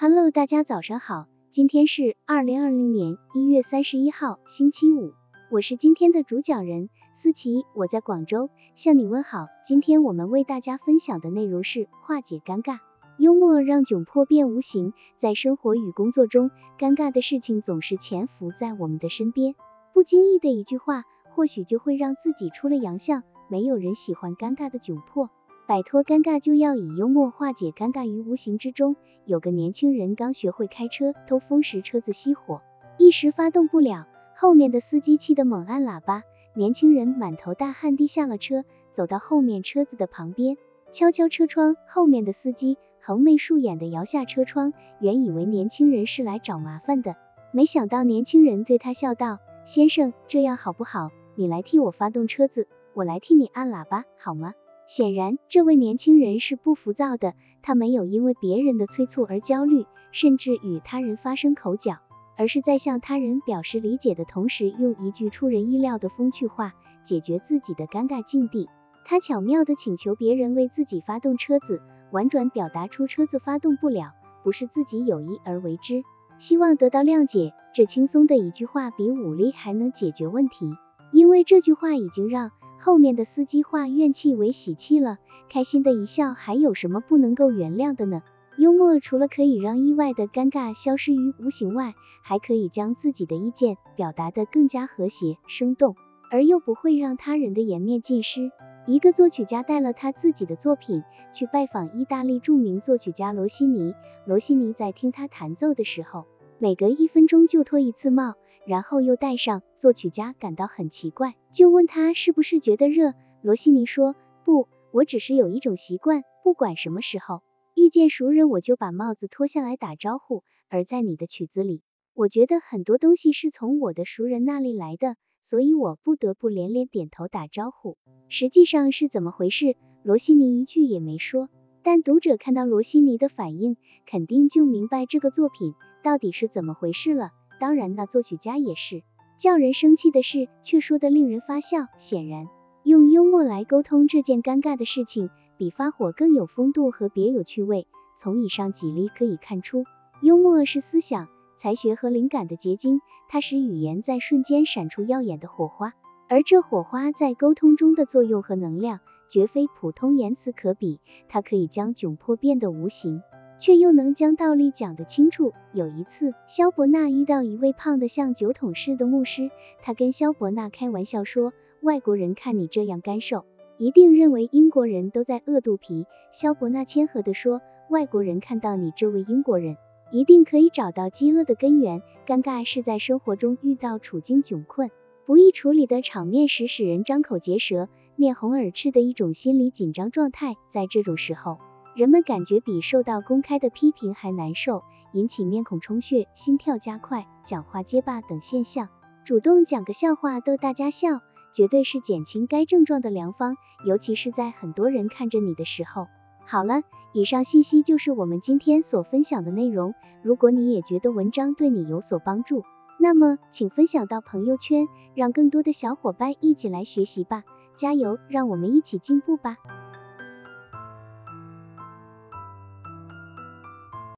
Hello，大家早上好，今天是二零二零年一月三十一号，星期五，我是今天的主讲人思琪，我在广州向你问好。今天我们为大家分享的内容是化解尴尬，幽默让窘迫变无形。在生活与工作中，尴尬的事情总是潜伏在我们的身边，不经意的一句话，或许就会让自己出了洋相。没有人喜欢尴尬的窘迫。摆脱尴尬就要以幽默化解尴尬于无形之中。有个年轻人刚学会开车，兜风时车子熄火，一时发动不了，后面的司机气得猛按喇叭。年轻人满头大汗地下了车，走到后面车子的旁边，敲敲车窗。后面的司机横眉竖眼地摇下车窗，原以为年轻人是来找麻烦的，没想到年轻人对他笑道：“先生，这样好不好？你来替我发动车子，我来替你按喇叭，好吗？”显然，这位年轻人是不浮躁的，他没有因为别人的催促而焦虑，甚至与他人发生口角，而是在向他人表示理解的同时，用一句出人意料的风趣话解决自己的尴尬境地。他巧妙地请求别人为自己发动车子，婉转表达出车子发动不了，不是自己有意而为之，希望得到谅解。这轻松的一句话，比武力还能解决问题，因为这句话已经让。后面的司机化怨气为喜气了，开心的一笑，还有什么不能够原谅的呢？幽默除了可以让意外的尴尬消失于无形外，还可以将自己的意见表达得更加和谐生动，而又不会让他人的颜面尽失。一个作曲家带了他自己的作品去拜访意大利著名作曲家罗西尼，罗西尼在听他弹奏的时候，每隔一分钟就脱一次帽。然后又戴上，作曲家感到很奇怪，就问他是不是觉得热。罗西尼说，不，我只是有一种习惯，不管什么时候遇见熟人，我就把帽子脱下来打招呼。而在你的曲子里，我觉得很多东西是从我的熟人那里来的，所以我不得不连连点头打招呼。实际上是怎么回事？罗西尼一句也没说，但读者看到罗西尼的反应，肯定就明白这个作品到底是怎么回事了。当然，那作曲家也是叫人生气的事，却说得令人发笑。显然，用幽默来沟通这件尴尬的事情，比发火更有风度和别有趣味。从以上几例可以看出，幽默是思想、才学和灵感的结晶，它使语言在瞬间闪出耀眼的火花，而这火花在沟通中的作用和能量，绝非普通言辞可比。它可以将窘迫变得无形。却又能将道理讲得清楚。有一次，萧伯纳遇到一位胖得像酒桶似的牧师，他跟萧伯纳开玩笑说：“外国人看你这样干瘦，一定认为英国人都在饿肚皮。”萧伯纳谦和地说：“外国人看到你这位英国人，一定可以找到饥饿的根源。尴尬是在生活中遇到处境窘困、不易处理的场面时，使人张口结舌、面红耳赤的一种心理紧张状态。在这种时候，人们感觉比受到公开的批评还难受，引起面孔充血、心跳加快、讲话结巴等现象。主动讲个笑话逗大家笑，绝对是减轻该症状的良方，尤其是在很多人看着你的时候。好了，以上信息就是我们今天所分享的内容。如果你也觉得文章对你有所帮助，那么请分享到朋友圈，让更多的小伙伴一起来学习吧。加油，让我们一起进步吧。